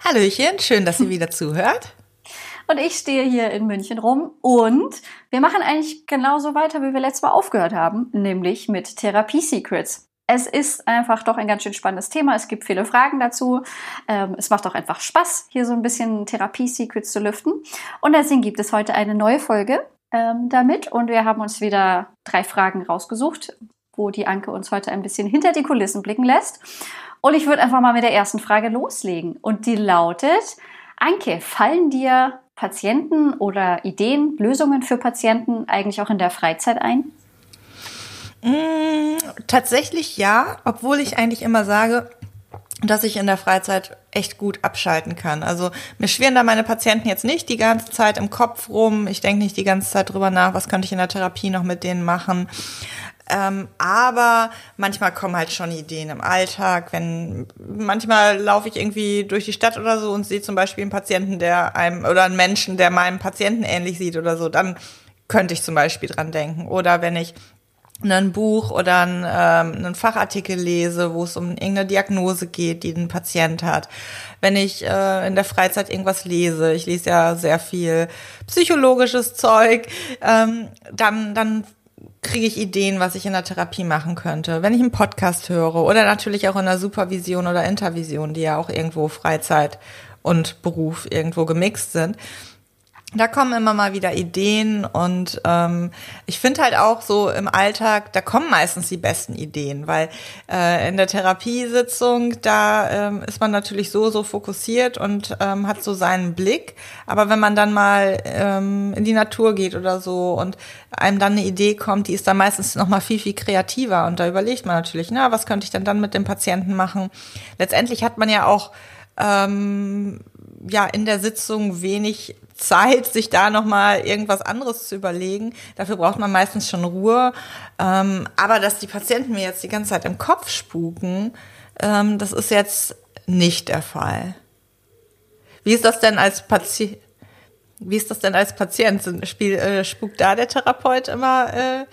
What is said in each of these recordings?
Hallöchen, schön, dass ihr wieder zuhört. Und ich stehe hier in München rum und wir machen eigentlich genauso weiter, wie wir letztes Mal aufgehört haben, nämlich mit Therapie Secrets. Es ist einfach doch ein ganz schön spannendes Thema. Es gibt viele Fragen dazu. Ähm, es macht auch einfach Spaß, hier so ein bisschen Therapie-Secrets zu lüften. Und deswegen gibt es heute eine neue Folge ähm, damit. Und wir haben uns wieder drei Fragen rausgesucht, wo die Anke uns heute ein bisschen hinter die Kulissen blicken lässt. Und ich würde einfach mal mit der ersten Frage loslegen. Und die lautet, Anke, fallen dir Patienten oder Ideen, Lösungen für Patienten eigentlich auch in der Freizeit ein? Mm, tatsächlich ja, obwohl ich eigentlich immer sage, dass ich in der Freizeit echt gut abschalten kann. Also mir schwirren da meine Patienten jetzt nicht die ganze Zeit im Kopf rum. Ich denke nicht die ganze Zeit drüber nach, was könnte ich in der Therapie noch mit denen machen. Ähm, aber manchmal kommen halt schon Ideen im Alltag, wenn manchmal laufe ich irgendwie durch die Stadt oder so und sehe zum Beispiel einen Patienten, der einem oder einen Menschen, der meinem Patienten ähnlich sieht oder so, dann könnte ich zum Beispiel dran denken. Oder wenn ich ein Buch oder ein, ähm, einen Fachartikel lese, wo es um irgendeine Diagnose geht, die ein Patient hat. Wenn ich äh, in der Freizeit irgendwas lese, ich lese ja sehr viel psychologisches Zeug, ähm, dann, dann kriege ich Ideen, was ich in der Therapie machen könnte. Wenn ich einen Podcast höre oder natürlich auch in der Supervision oder Intervision, die ja auch irgendwo Freizeit und Beruf irgendwo gemixt sind, da kommen immer mal wieder Ideen und ähm, ich finde halt auch so im Alltag, da kommen meistens die besten Ideen, weil äh, in der Therapiesitzung, da ähm, ist man natürlich so, so fokussiert und ähm, hat so seinen Blick. Aber wenn man dann mal ähm, in die Natur geht oder so und einem dann eine Idee kommt, die ist dann meistens noch mal viel, viel kreativer und da überlegt man natürlich, na, was könnte ich denn dann mit dem Patienten machen? Letztendlich hat man ja auch ähm, ja in der Sitzung wenig Zeit, sich da nochmal irgendwas anderes zu überlegen. Dafür braucht man meistens schon Ruhe. Ähm, aber dass die Patienten mir jetzt die ganze Zeit im Kopf spuken, ähm, das ist jetzt nicht der Fall. Wie ist das denn als Patient? Wie ist das denn als Patient? Spiel, äh, spukt da der Therapeut immer äh,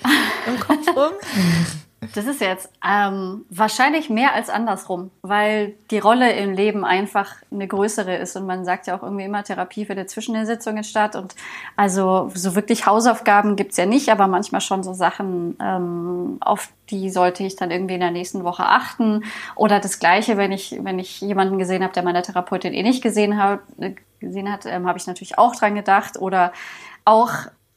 im Kopf rum? Das ist jetzt ähm, wahrscheinlich mehr als andersrum, weil die Rolle im Leben einfach eine größere ist und man sagt ja auch irgendwie immer, Therapie findet zwischen den Sitzungen statt und also so wirklich Hausaufgaben gibt's ja nicht, aber manchmal schon so Sachen, ähm, auf die sollte ich dann irgendwie in der nächsten Woche achten oder das Gleiche, wenn ich wenn ich jemanden gesehen habe, der meine Therapeutin eh nicht gesehen hat, gesehen hat, ähm, habe ich natürlich auch dran gedacht oder auch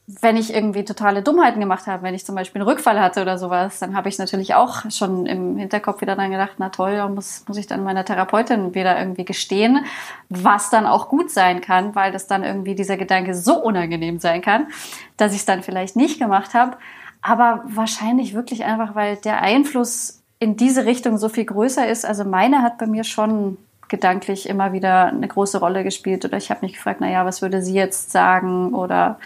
wenn ich irgendwie totale Dummheiten gemacht habe, wenn ich zum Beispiel einen Rückfall hatte oder sowas, dann habe ich natürlich auch schon im Hinterkopf wieder dann gedacht, na toll, da muss, muss ich dann meiner Therapeutin wieder irgendwie gestehen, was dann auch gut sein kann, weil das dann irgendwie dieser Gedanke so unangenehm sein kann, dass ich es dann vielleicht nicht gemacht habe. Aber wahrscheinlich wirklich einfach, weil der Einfluss in diese Richtung so viel größer ist. Also meine hat bei mir schon gedanklich immer wieder eine große Rolle gespielt. Oder ich habe mich gefragt, naja, was würde sie jetzt sagen? Oder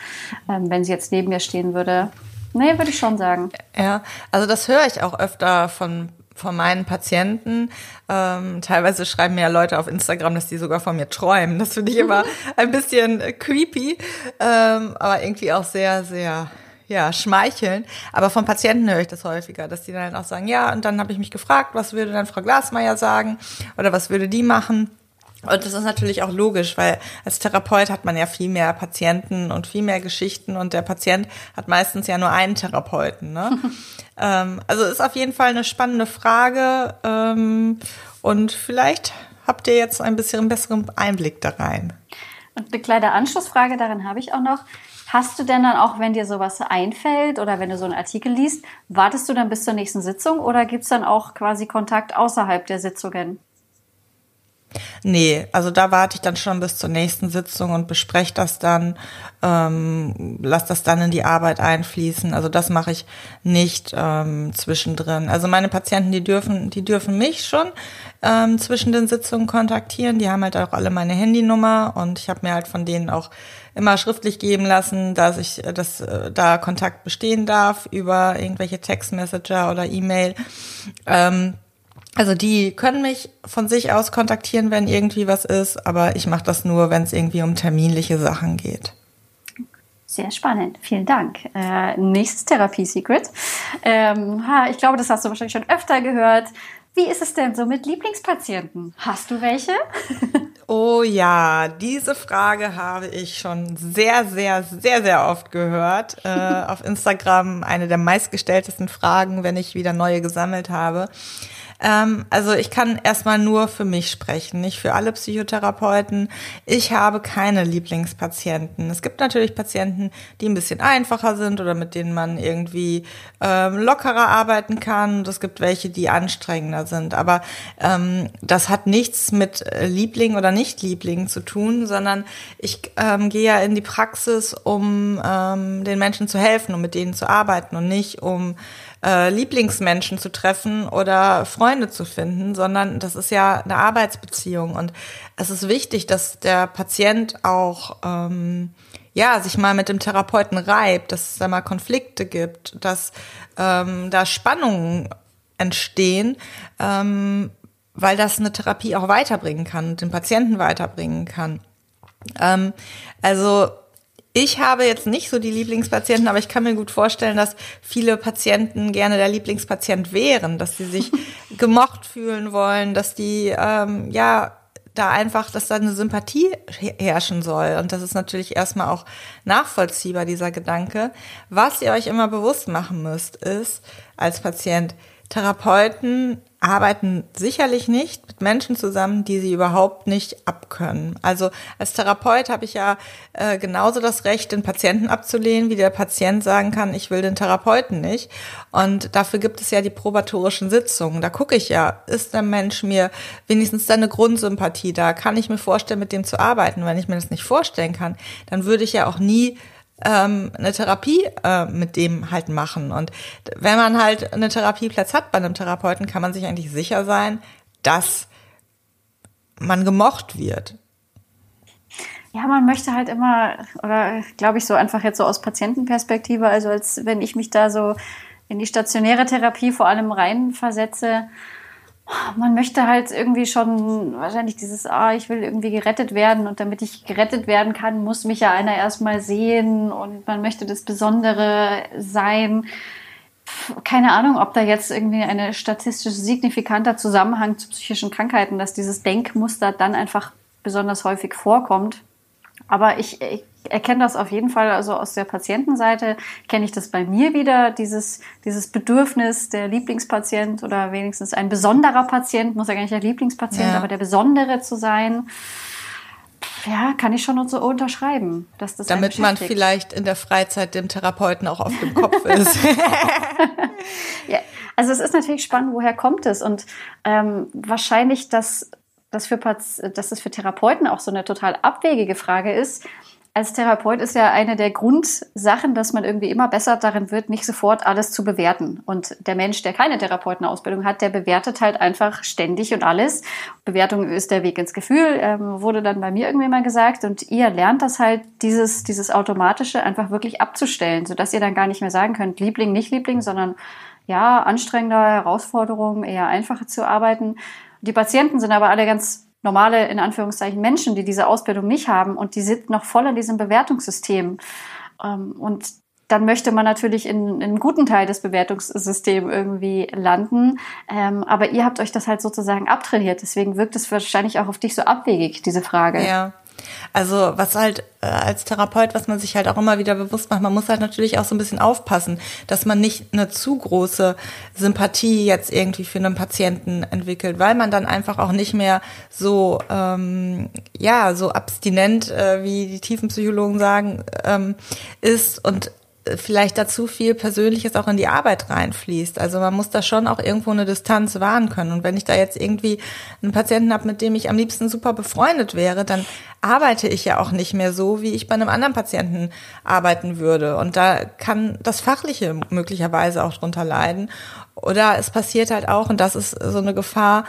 ähm, wenn sie jetzt neben mir stehen würde. Nee, würde ich schon sagen. Ja, also das höre ich auch öfter von von meinen Patienten. Ähm, teilweise schreiben mir ja Leute auf Instagram, dass die sogar von mir träumen. Das finde ich immer ein bisschen creepy, ähm, aber irgendwie auch sehr, sehr ja, schmeicheln. Aber von Patienten höre ich das häufiger, dass die dann auch sagen, ja, und dann habe ich mich gefragt, was würde dann Frau Glasmeier sagen oder was würde die machen? Und das ist natürlich auch logisch, weil als Therapeut hat man ja viel mehr Patienten und viel mehr Geschichten und der Patient hat meistens ja nur einen Therapeuten. Ne? ähm, also ist auf jeden Fall eine spannende Frage ähm, und vielleicht habt ihr jetzt ein bisschen einen besseren Einblick da rein. Und eine kleine Anschlussfrage darin habe ich auch noch. Hast du denn dann auch, wenn dir sowas einfällt oder wenn du so einen Artikel liest, wartest du dann bis zur nächsten Sitzung oder gibt es dann auch quasi Kontakt außerhalb der Sitzungen? Nee, also da warte ich dann schon bis zur nächsten Sitzung und bespreche das dann, ähm, lass das dann in die Arbeit einfließen. Also das mache ich nicht ähm, zwischendrin. Also meine Patienten, die dürfen, die dürfen mich schon ähm, zwischen den Sitzungen kontaktieren. Die haben halt auch alle meine Handynummer und ich habe mir halt von denen auch immer schriftlich geben lassen, dass ich, dass äh, da Kontakt bestehen darf über irgendwelche Textmessenger oder E-Mail. Ähm, also die können mich von sich aus kontaktieren, wenn irgendwie was ist, aber ich mache das nur, wenn es irgendwie um terminliche Sachen geht. Sehr spannend, vielen Dank. Äh, nächstes Therapie-Secret. Ähm, ich glaube, das hast du wahrscheinlich schon öfter gehört. Wie ist es denn so mit Lieblingspatienten? Hast du welche? Oh ja, diese Frage habe ich schon sehr, sehr, sehr, sehr oft gehört. Äh, auf Instagram eine der meistgestelltesten Fragen, wenn ich wieder neue gesammelt habe. Ähm, also ich kann erstmal nur für mich sprechen, nicht für alle Psychotherapeuten. Ich habe keine Lieblingspatienten. Es gibt natürlich Patienten, die ein bisschen einfacher sind oder mit denen man irgendwie ähm, lockerer arbeiten kann. Und es gibt welche, die anstrengender sind. Aber ähm, das hat nichts mit äh, Liebling oder Nicht-Liebling zu tun, sondern ich ähm, gehe ja in die Praxis, um ähm, den Menschen zu helfen, um mit denen zu arbeiten und nicht um äh, Lieblingsmenschen zu treffen oder Freunde zu finden, sondern das ist ja eine Arbeitsbeziehung und es ist wichtig, dass der Patient auch ähm, ja sich mal mit dem Therapeuten reibt, dass es da mal Konflikte gibt, dass ähm, da Spannungen entstehen, ähm, weil das eine Therapie auch weiterbringen kann, den Patienten weiterbringen kann. Ähm, also ich habe jetzt nicht so die Lieblingspatienten, aber ich kann mir gut vorstellen, dass viele Patienten gerne der Lieblingspatient wären, dass sie sich gemocht fühlen wollen, dass die ähm, ja da einfach, dass da eine Sympathie herrschen soll. Und das ist natürlich erstmal auch nachvollziehbar, dieser Gedanke. Was ihr euch immer bewusst machen müsst, ist als Patient, Therapeuten arbeiten sicherlich nicht mit Menschen zusammen, die sie überhaupt nicht abkönnen. Also als Therapeut habe ich ja äh, genauso das Recht, den Patienten abzulehnen, wie der Patient sagen kann, ich will den Therapeuten nicht. Und dafür gibt es ja die probatorischen Sitzungen. Da gucke ich ja, ist der Mensch mir wenigstens eine Grundsympathie da? Kann ich mir vorstellen, mit dem zu arbeiten? Wenn ich mir das nicht vorstellen kann, dann würde ich ja auch nie ähm, eine Therapie äh, mit dem halt machen. Und wenn man halt einen Therapieplatz hat bei einem Therapeuten, kann man sich eigentlich sicher sein, dass man gemocht wird. Ja, man möchte halt immer, oder glaube ich so einfach jetzt so aus Patientenperspektive, also als wenn ich mich da so in die stationäre Therapie vor allem reinversetze, man möchte halt irgendwie schon wahrscheinlich dieses, ah, ich will irgendwie gerettet werden und damit ich gerettet werden kann, muss mich ja einer erstmal sehen und man möchte das Besondere sein. Keine Ahnung, ob da jetzt irgendwie eine statistisch signifikanter Zusammenhang zu psychischen Krankheiten, dass dieses Denkmuster dann einfach besonders häufig vorkommt. Aber ich, ich erkenne das auf jeden Fall, also aus der Patientenseite kenne ich das bei mir wieder, dieses, dieses Bedürfnis, der Lieblingspatient oder wenigstens ein besonderer Patient, muss ja gar nicht der Lieblingspatient, ja. aber der Besondere zu sein. Ja, kann ich schon so unterschreiben, dass das damit man vielleicht in der Freizeit dem Therapeuten auch auf dem Kopf ist. ja, also es ist natürlich spannend, woher kommt es und ähm, wahrscheinlich, dass dass, für, dass das für Therapeuten auch so eine total abwegige Frage ist, als Therapeut ist ja eine der Grundsachen, dass man irgendwie immer besser darin wird, nicht sofort alles zu bewerten. Und der Mensch, der keine Therapeutenausbildung hat, der bewertet halt einfach ständig und alles. Bewertung ist der Weg ins Gefühl, ähm, wurde dann bei mir irgendwie mal gesagt. Und ihr lernt das halt, dieses, dieses Automatische einfach wirklich abzustellen, sodass ihr dann gar nicht mehr sagen könnt, Liebling, nicht Liebling, sondern ja, anstrengender Herausforderungen, eher einfacher zu arbeiten. Die Patienten sind aber alle ganz normale, in Anführungszeichen, Menschen, die diese Ausbildung nicht haben und die sind noch voll in diesem Bewertungssystem. Ähm, und dann möchte man natürlich in, in einem guten Teil des Bewertungssystems irgendwie landen. Ähm, aber ihr habt euch das halt sozusagen abtrainiert. Deswegen wirkt es wahrscheinlich auch auf dich so abwegig, diese Frage. Ja. Also was halt äh, als Therapeut, was man sich halt auch immer wieder bewusst macht, man muss halt natürlich auch so ein bisschen aufpassen, dass man nicht eine zu große Sympathie jetzt irgendwie für einen Patienten entwickelt, weil man dann einfach auch nicht mehr so ähm, ja so abstinent, äh, wie die Tiefenpsychologen sagen, ähm, ist und vielleicht dazu viel Persönliches auch in die Arbeit reinfließt. Also man muss da schon auch irgendwo eine Distanz wahren können. Und wenn ich da jetzt irgendwie einen Patienten habe, mit dem ich am liebsten super befreundet wäre, dann arbeite ich ja auch nicht mehr so, wie ich bei einem anderen Patienten arbeiten würde. Und da kann das Fachliche möglicherweise auch drunter leiden. Oder es passiert halt auch, und das ist so eine Gefahr,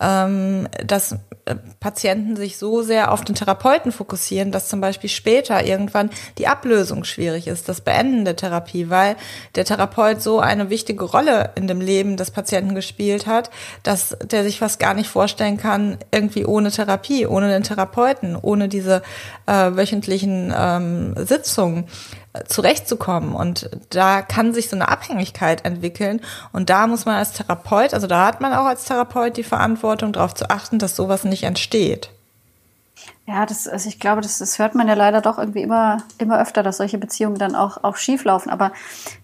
ähm, dass äh, Patienten sich so sehr auf den Therapeuten fokussieren, dass zum Beispiel später irgendwann die Ablösung schwierig ist, das Beenden der Therapie, weil der Therapeut so eine wichtige Rolle in dem Leben des Patienten gespielt hat, dass der sich fast gar nicht vorstellen kann, irgendwie ohne Therapie, ohne den Therapeuten, ohne diese äh, wöchentlichen ähm, Sitzungen zurechtzukommen. Und da kann sich so eine Abhängigkeit entwickeln. Und da muss man als Therapeut, also da hat man auch als Therapeut die Verantwortung, darauf zu achten, dass sowas nicht entsteht. Ja, das, also ich glaube, das, das hört man ja leider doch irgendwie immer, immer öfter, dass solche Beziehungen dann auch, auch schief laufen. Aber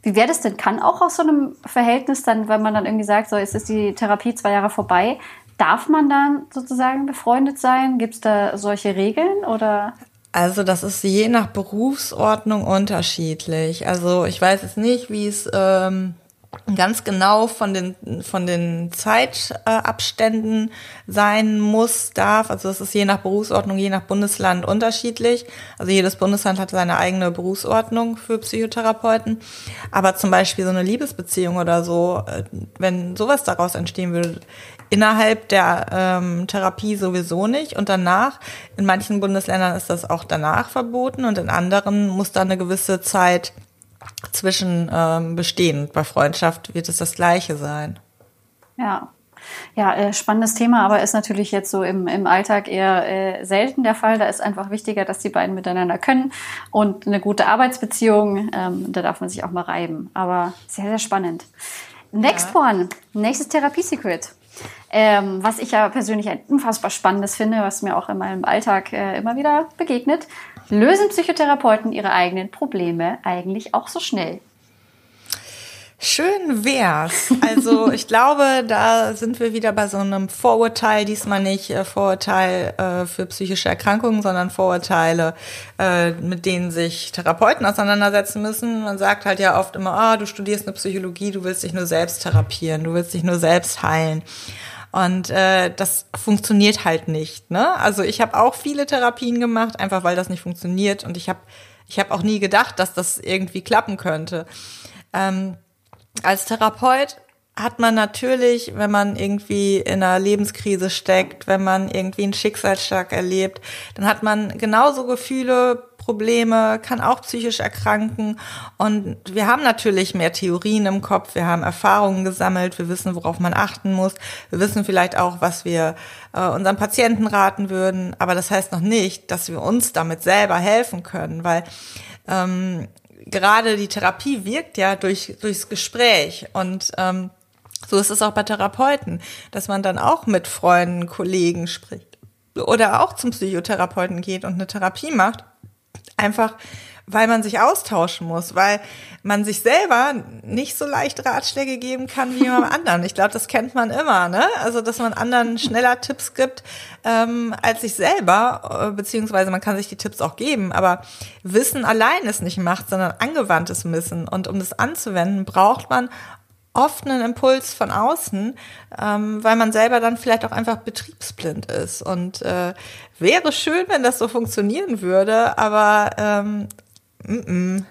wie wäre das denn? Kann auch aus so einem Verhältnis dann, wenn man dann irgendwie sagt, so, jetzt ist die Therapie zwei Jahre vorbei, darf man dann sozusagen befreundet sein? Gibt es da solche Regeln oder? Also das ist je nach Berufsordnung unterschiedlich. Also ich weiß jetzt nicht, wie es ähm, ganz genau von den von den Zeitabständen sein muss, darf. Also es ist je nach Berufsordnung, je nach Bundesland unterschiedlich. Also jedes Bundesland hat seine eigene Berufsordnung für Psychotherapeuten. Aber zum Beispiel so eine Liebesbeziehung oder so, äh, wenn sowas daraus entstehen würde, innerhalb der ähm, Therapie sowieso nicht und danach, in manchen Bundesländern ist das auch danach verboten und in anderen muss da eine gewisse Zeit zwischen ähm, bestehen. Bei Freundschaft wird es das gleiche sein. Ja. Ja, äh, spannendes Thema, aber ist natürlich jetzt so im, im Alltag eher äh, selten der Fall. Da ist einfach wichtiger, dass die beiden miteinander können und eine gute Arbeitsbeziehung. Ähm, da darf man sich auch mal reiben. Aber sehr, sehr spannend. Next ja. one. Nächstes Therapiesecret. Ähm, was ich ja persönlich ein unfassbar spannendes finde, was mir auch in meinem Alltag äh, immer wieder begegnet. Lösen Psychotherapeuten ihre eigenen Probleme eigentlich auch so schnell? Schön wär's. Also ich glaube, da sind wir wieder bei so einem Vorurteil, diesmal nicht äh, Vorurteil äh, für psychische Erkrankungen, sondern Vorurteile, äh, mit denen sich Therapeuten auseinandersetzen müssen. Man sagt halt ja oft immer, ah, du studierst eine Psychologie, du willst dich nur selbst therapieren, du willst dich nur selbst heilen. Und äh, das funktioniert halt nicht. Ne? Also ich habe auch viele Therapien gemacht, einfach weil das nicht funktioniert. Und ich habe ich hab auch nie gedacht, dass das irgendwie klappen könnte. Ähm, als Therapeut hat man natürlich, wenn man irgendwie in einer Lebenskrise steckt, wenn man irgendwie einen Schicksalsschlag erlebt, dann hat man genauso Gefühle, Probleme, kann auch psychisch erkranken. Und wir haben natürlich mehr Theorien im Kopf, wir haben Erfahrungen gesammelt, wir wissen, worauf man achten muss, wir wissen vielleicht auch, was wir äh, unseren Patienten raten würden. Aber das heißt noch nicht, dass wir uns damit selber helfen können, weil ähm, gerade die Therapie wirkt ja durch, durchs Gespräch und ähm, so ist es auch bei Therapeuten, dass man dann auch mit Freunden, Kollegen spricht oder auch zum Psychotherapeuten geht und eine Therapie macht. Einfach weil man sich austauschen muss, weil man sich selber nicht so leicht Ratschläge geben kann wie jemand anderen. Ich glaube, das kennt man immer, ne? Also, dass man anderen schneller Tipps gibt ähm, als sich selber, äh, beziehungsweise man kann sich die Tipps auch geben, aber Wissen allein ist nicht Macht, sondern angewandtes Wissen. Und um das anzuwenden, braucht man oft einen Impuls von außen, ähm, weil man selber dann vielleicht auch einfach betriebsblind ist. Und äh, wäre schön, wenn das so funktionieren würde, aber ähm,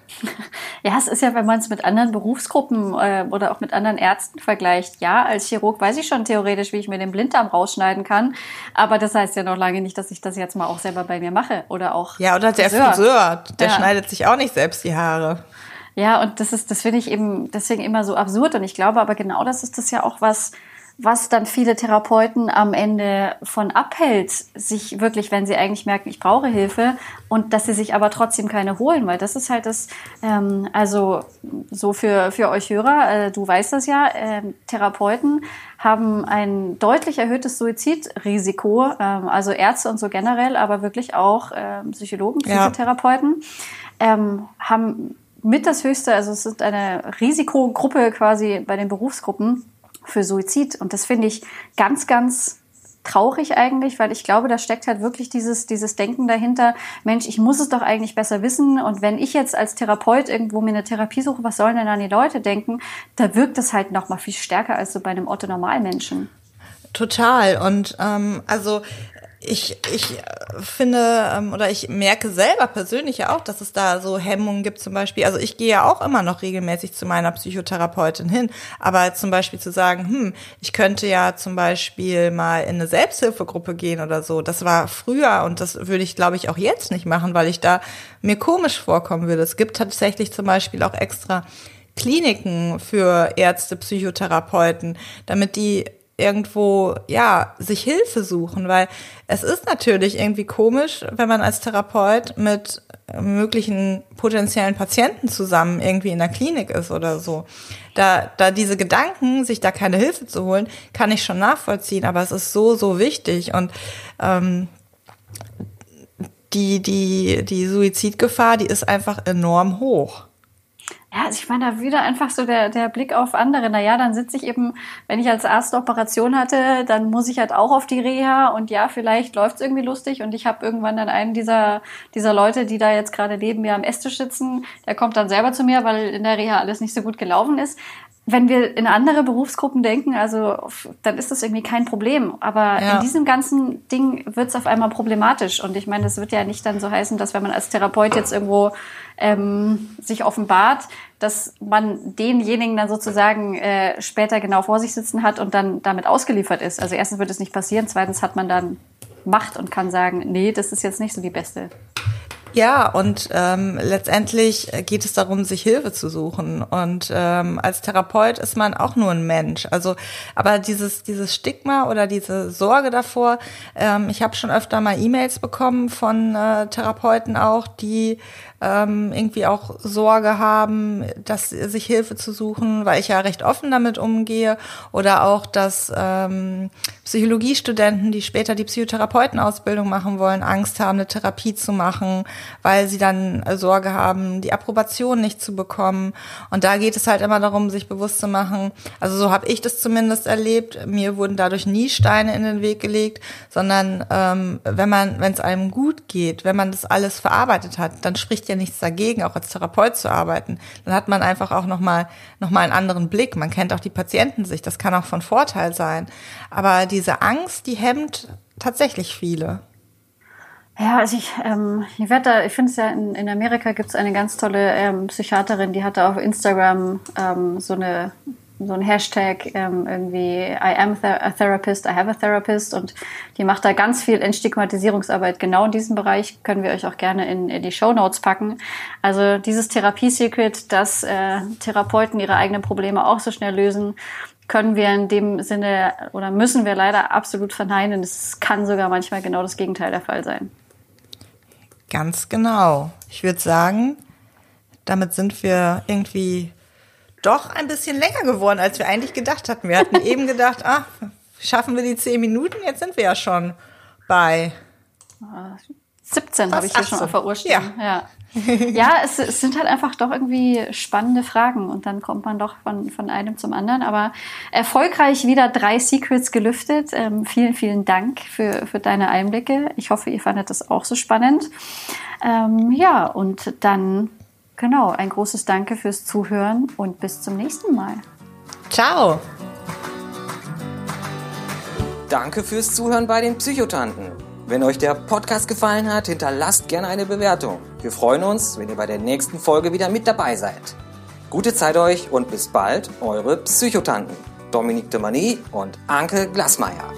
Ja, es ist ja, wenn man es mit anderen Berufsgruppen äh, oder auch mit anderen Ärzten vergleicht. Ja, als Chirurg weiß ich schon theoretisch, wie ich mir den Blinddarm rausschneiden kann. Aber das heißt ja noch lange nicht, dass ich das jetzt mal auch selber bei mir mache. Oder auch. Ja, oder der Friseur, Friseur der ja. schneidet sich auch nicht selbst die Haare. Ja, und das ist, das finde ich eben deswegen immer so absurd. Und ich glaube aber genau das ist das ja auch was, was dann viele Therapeuten am Ende von abhält, sich wirklich, wenn sie eigentlich merken, ich brauche Hilfe und dass sie sich aber trotzdem keine holen, weil das ist halt das, ähm, also so für, für euch Hörer, äh, du weißt das ja, äh, Therapeuten haben ein deutlich erhöhtes Suizidrisiko, ähm, also Ärzte und so generell, aber wirklich auch äh, Psychologen, Psychotherapeuten, ja. ähm, haben mit das höchste, also es ist eine Risikogruppe quasi bei den Berufsgruppen für Suizid. Und das finde ich ganz, ganz traurig eigentlich, weil ich glaube, da steckt halt wirklich dieses, dieses Denken dahinter, Mensch, ich muss es doch eigentlich besser wissen. Und wenn ich jetzt als Therapeut irgendwo mir eine Therapie suche, was sollen denn dann die Leute denken? Da wirkt es halt noch mal viel stärker als so bei einem Otto-Normalmenschen. Total. Und ähm, also ich, ich finde ähm, oder ich merke selber persönlich ja auch, dass es da so Hemmungen gibt zum Beispiel. Also ich gehe ja auch immer noch regelmäßig zu meiner Psychotherapeutin hin, aber zum Beispiel zu sagen, hm, ich könnte ja zum Beispiel mal in eine Selbsthilfegruppe gehen oder so. Das war früher und das würde ich, glaube ich, auch jetzt nicht machen, weil ich da mir komisch vorkommen würde. Es gibt tatsächlich zum Beispiel auch extra Kliniken für Ärzte, Psychotherapeuten, damit die irgendwo, ja, sich Hilfe suchen, weil es ist natürlich irgendwie komisch, wenn man als Therapeut mit möglichen potenziellen Patienten zusammen irgendwie in der Klinik ist oder so. Da, da diese Gedanken, sich da keine Hilfe zu holen, kann ich schon nachvollziehen, aber es ist so, so wichtig und ähm, die, die, die Suizidgefahr, die ist einfach enorm hoch. Ja, also ich meine, da wieder einfach so der, der Blick auf andere. Naja, dann sitze ich eben, wenn ich als Arzt eine Operation hatte, dann muss ich halt auch auf die Reha und ja, vielleicht läuft's irgendwie lustig und ich habe irgendwann dann einen dieser, dieser Leute, die da jetzt gerade neben mir am Esstisch sitzen, der kommt dann selber zu mir, weil in der Reha alles nicht so gut gelaufen ist wenn wir in andere Berufsgruppen denken, also dann ist das irgendwie kein Problem. Aber ja. in diesem ganzen Ding wird es auf einmal problematisch. Und ich meine, das wird ja nicht dann so heißen, dass wenn man als Therapeut jetzt irgendwo ähm, sich offenbart, dass man denjenigen dann sozusagen äh, später genau vor sich sitzen hat und dann damit ausgeliefert ist. Also erstens wird es nicht passieren, zweitens hat man dann Macht und kann sagen, nee, das ist jetzt nicht so die beste. Ja, und ähm, letztendlich geht es darum, sich Hilfe zu suchen. Und ähm, als Therapeut ist man auch nur ein Mensch. Also, aber dieses dieses Stigma oder diese Sorge davor. Ähm, ich habe schon öfter mal E-Mails bekommen von äh, Therapeuten auch, die ähm, irgendwie auch Sorge haben, dass sich Hilfe zu suchen, weil ich ja recht offen damit umgehe. Oder auch, dass ähm, Psychologiestudenten, die später die Psychotherapeutenausbildung machen wollen, Angst haben, eine Therapie zu machen, weil sie dann Sorge haben, die Approbation nicht zu bekommen. Und da geht es halt immer darum, sich bewusst zu machen. Also so habe ich das zumindest erlebt. Mir wurden dadurch nie Steine in den Weg gelegt, sondern ähm, wenn man, wenn es einem gut geht, wenn man das alles verarbeitet hat, dann spricht ja nichts dagegen, auch als Therapeut zu arbeiten. Dann hat man einfach auch nochmal noch mal einen anderen Blick. Man kennt auch die Patientensicht. Das kann auch von Vorteil sein. Aber diese Angst, die hemmt tatsächlich viele. Ja, also ich, ähm, ich werde da, ich finde es ja in, in Amerika gibt es eine ganz tolle ähm, Psychiaterin, die hatte auf Instagram ähm, so eine so ein Hashtag ähm, irgendwie I am a therapist, I have a therapist und die macht da ganz viel Entstigmatisierungsarbeit genau in diesem Bereich. Können wir euch auch gerne in, in die Show Notes packen. Also dieses Therapiesecret, dass äh, Therapeuten ihre eigenen Probleme auch so schnell lösen, können wir in dem Sinne oder müssen wir leider absolut verneinen. Es kann sogar manchmal genau das Gegenteil der Fall sein. Ganz genau. Ich würde sagen, damit sind wir irgendwie doch ein bisschen länger geworden, als wir eigentlich gedacht hatten. Wir hatten eben gedacht, ah, schaffen wir die zehn Minuten? Jetzt sind wir ja schon bei 17 habe ich hier schon auf der Uhr stehen. Ja, ja. Ja es, es, sind halt einfach doch irgendwie spannende Fragen und dann kommt man doch von, von einem zum anderen. Aber erfolgreich wieder drei Secrets gelüftet. Ähm, vielen, vielen Dank für, für deine Einblicke. Ich hoffe, ihr fandet das auch so spannend. Ähm, ja, und dann Genau, ein großes Danke fürs Zuhören und bis zum nächsten Mal. Ciao. Danke fürs Zuhören bei den Psychotanten. Wenn euch der Podcast gefallen hat, hinterlasst gerne eine Bewertung. Wir freuen uns, wenn ihr bei der nächsten Folge wieder mit dabei seid. Gute Zeit euch und bis bald, eure Psychotanten. Dominique de Mani und Anke Glasmeier.